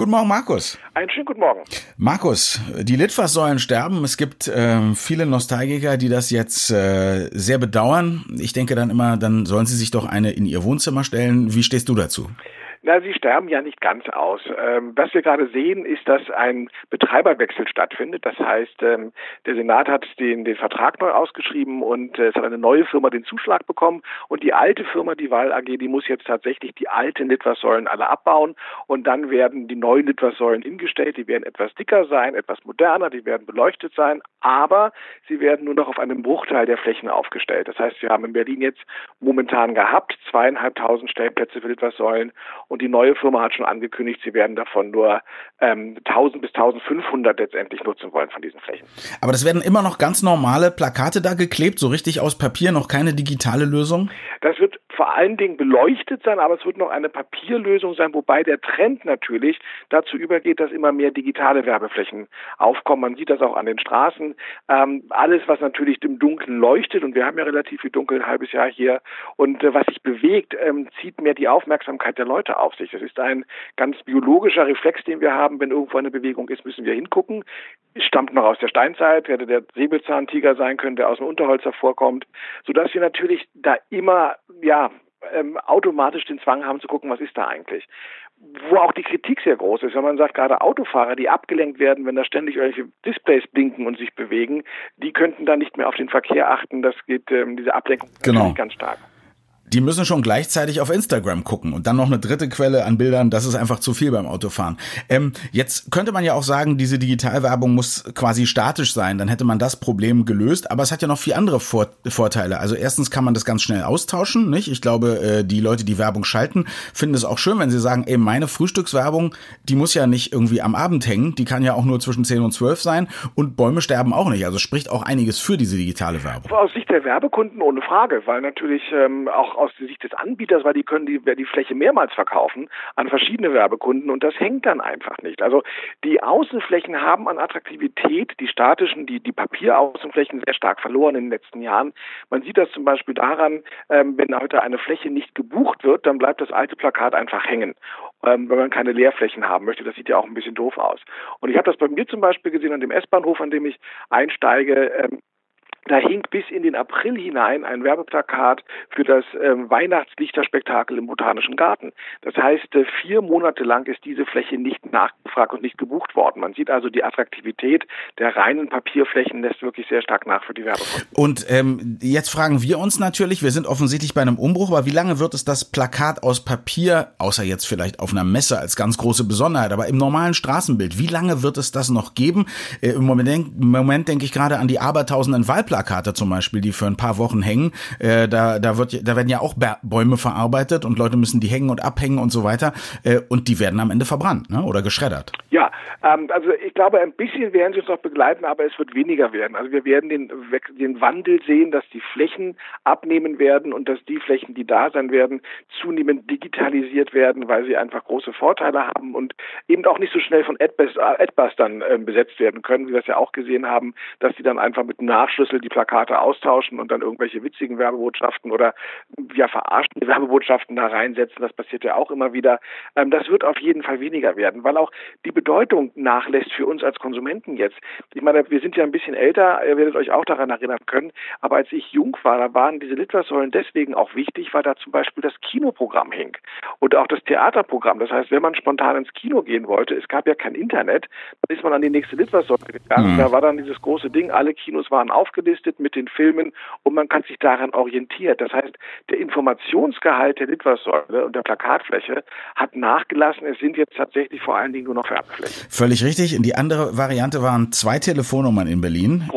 Guten Morgen, Markus. Einen schönen guten Morgen. Markus, die Litfaßsäulen sterben. Es gibt äh, viele Nostalgiker, die das jetzt äh, sehr bedauern. Ich denke dann immer, dann sollen sie sich doch eine in ihr Wohnzimmer stellen. Wie stehst du dazu? Na, sie sterben ja nicht ganz aus. Ähm, was wir gerade sehen, ist, dass ein Betreiberwechsel stattfindet. Das heißt, ähm, der Senat hat den, den Vertrag neu ausgeschrieben und äh, es hat eine neue Firma den Zuschlag bekommen. Und die alte Firma, die Wahl AG, die muss jetzt tatsächlich die alten Litfaßsäulen alle abbauen und dann werden die neuen Litfaßsäulen hingestellt. Die werden etwas dicker sein, etwas moderner, die werden beleuchtet sein, aber sie werden nur noch auf einem Bruchteil der Flächen aufgestellt. Das heißt, wir haben in Berlin jetzt momentan gehabt zweieinhalbtausend Stellplätze für Litfaßsäulen und die neue Firma hat schon angekündigt, sie werden davon nur ähm, 1000 bis 1500 letztendlich nutzen wollen von diesen Flächen. Aber das werden immer noch ganz normale Plakate da geklebt, so richtig aus Papier, noch keine digitale Lösung? Das wird vor allen Dingen beleuchtet sein, aber es wird noch eine Papierlösung sein, wobei der Trend natürlich dazu übergeht, dass immer mehr digitale Werbeflächen aufkommen. Man sieht das auch an den Straßen. Ähm, alles, was natürlich im Dunkeln leuchtet, und wir haben ja relativ viel Dunkel ein halbes Jahr hier, und äh, was sich bewegt, ähm, zieht mehr die Aufmerksamkeit der Leute auf sich. Das ist ein ganz biologischer Reflex, den wir haben. Wenn irgendwo eine Bewegung ist, müssen wir hingucken. Es stammt noch aus der Steinzeit, hätte der Säbelzahntiger sein können, der aus dem Unterholz hervorkommt, sodass wir natürlich da immer, ja, ähm, automatisch den Zwang haben zu gucken, was ist da eigentlich. Wo auch die Kritik sehr groß ist, wenn man sagt, gerade Autofahrer, die abgelenkt werden, wenn da ständig irgendwelche Displays blinken und sich bewegen, die könnten dann nicht mehr auf den Verkehr achten. Das geht ähm, diese Ablenkung genau. ganz stark die müssen schon gleichzeitig auf Instagram gucken und dann noch eine dritte Quelle an Bildern, das ist einfach zu viel beim Autofahren. Ähm, jetzt könnte man ja auch sagen, diese Digitalwerbung muss quasi statisch sein, dann hätte man das Problem gelöst, aber es hat ja noch vier andere Vor Vorteile. Also erstens kann man das ganz schnell austauschen, nicht? Ich glaube, äh, die Leute, die Werbung schalten, finden es auch schön, wenn sie sagen, ey, meine Frühstückswerbung, die muss ja nicht irgendwie am Abend hängen, die kann ja auch nur zwischen 10 und 12 sein und Bäume sterben auch nicht. Also spricht auch einiges für diese digitale Werbung. Aus Sicht der Werbekunden ohne Frage, weil natürlich ähm, auch aus Sicht des Anbieters, weil die können die, die Fläche mehrmals verkaufen an verschiedene Werbekunden und das hängt dann einfach nicht. Also die Außenflächen haben an Attraktivität, die statischen, die, die Papieraußenflächen sehr stark verloren in den letzten Jahren. Man sieht das zum Beispiel daran, ähm, wenn heute eine Fläche nicht gebucht wird, dann bleibt das alte Plakat einfach hängen. Ähm, wenn man keine Leerflächen haben möchte, das sieht ja auch ein bisschen doof aus. Und ich habe das bei mir zum Beispiel gesehen an dem S-Bahnhof, an dem ich einsteige. Ähm, da hing bis in den April hinein ein Werbeplakat für das ähm, Weihnachtslichterspektakel im Botanischen Garten. Das heißt, äh, vier Monate lang ist diese Fläche nicht nachgefragt und nicht gebucht worden. Man sieht also, die Attraktivität der reinen Papierflächen lässt wirklich sehr stark nach für die Werbekunden. Und ähm, jetzt fragen wir uns natürlich, wir sind offensichtlich bei einem Umbruch, aber wie lange wird es das Plakat aus Papier, außer jetzt vielleicht auf einer Messe als ganz große Besonderheit, aber im normalen Straßenbild, wie lange wird es das noch geben? Äh, Im Moment, im Moment denke ich gerade an die abertausenden Wahlplakate Wahlplakate zum Beispiel, die für ein paar Wochen hängen. Äh, da, da, wird, da werden ja auch Bäume verarbeitet und Leute müssen die hängen und abhängen und so weiter. Äh, und die werden am Ende verbrannt ne? oder geschreddert. Ja, ähm, also ich glaube, ein bisschen werden sie uns noch begleiten, aber es wird weniger werden. Also wir werden den, den Wandel sehen, dass die Flächen abnehmen werden und dass die Flächen, die da sein werden, zunehmend digitalisiert werden, weil sie einfach große Vorteile haben und eben auch nicht so schnell von Adbustern äh, besetzt werden können, wie wir es ja auch gesehen haben, dass sie dann einfach mit Nachschlüssel die Plakate austauschen und dann irgendwelche witzigen Werbebotschaften oder ja verarschende Werbebotschaften da reinsetzen. Das passiert ja auch immer wieder. Ähm, das wird auf jeden Fall weniger werden, weil auch die Bedeutung nachlässt für uns als Konsumenten jetzt. Ich meine, wir sind ja ein bisschen älter, ihr werdet euch auch daran erinnern können, aber als ich jung war, da waren diese Litfaßsäulen deswegen auch wichtig, weil da zum Beispiel das Kinoprogramm hing und auch das Theaterprogramm. Das heißt, wenn man spontan ins Kino gehen wollte, es gab ja kein Internet, dann ist man an die nächste Litfaßsäule gegangen. Mhm. Da war dann dieses große Ding, alle Kinos waren aufgelistet aufgelistet mit den Filmen und man kann sich daran orientieren. Das heißt, der Informationsgehalt der Litfaßsäule und der Plakatfläche hat nachgelassen. Es sind jetzt tatsächlich vor allen Dingen nur noch Werbeflächen. Völlig richtig. In die andere Variante waren zwei Telefonnummern in Berlin.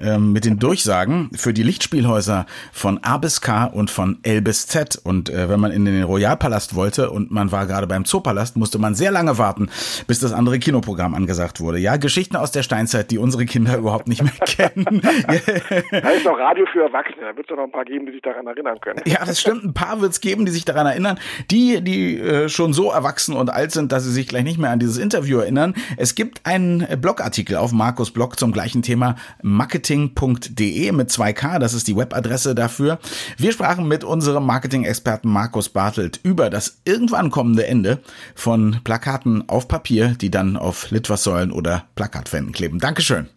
Ähm, mit den Durchsagen für die Lichtspielhäuser von A bis K und von L bis Z. Und äh, wenn man in den Royalpalast wollte und man war gerade beim Zoopalast, musste man sehr lange warten, bis das andere Kinoprogramm angesagt wurde. Ja, Geschichten aus der Steinzeit, die unsere Kinder überhaupt nicht mehr kennen. da ist noch Radio für Erwachsene, da wird es noch ein paar geben, die sich daran erinnern können. Ja, das stimmt, ein paar wird es geben, die sich daran erinnern. Die, die äh, schon so erwachsen und alt sind, dass sie sich gleich nicht mehr an dieses Interview erinnern. Es gibt einen Blogartikel auf Markus Blog zum gleichen Thema Marketing marketing.de mit 2K, das ist die Webadresse dafür. Wir sprachen mit unserem Marketing-Experten Markus Bartelt über das irgendwann kommende Ende von Plakaten auf Papier, die dann auf Litfaßsäulen oder Plakatwänden kleben. Dankeschön.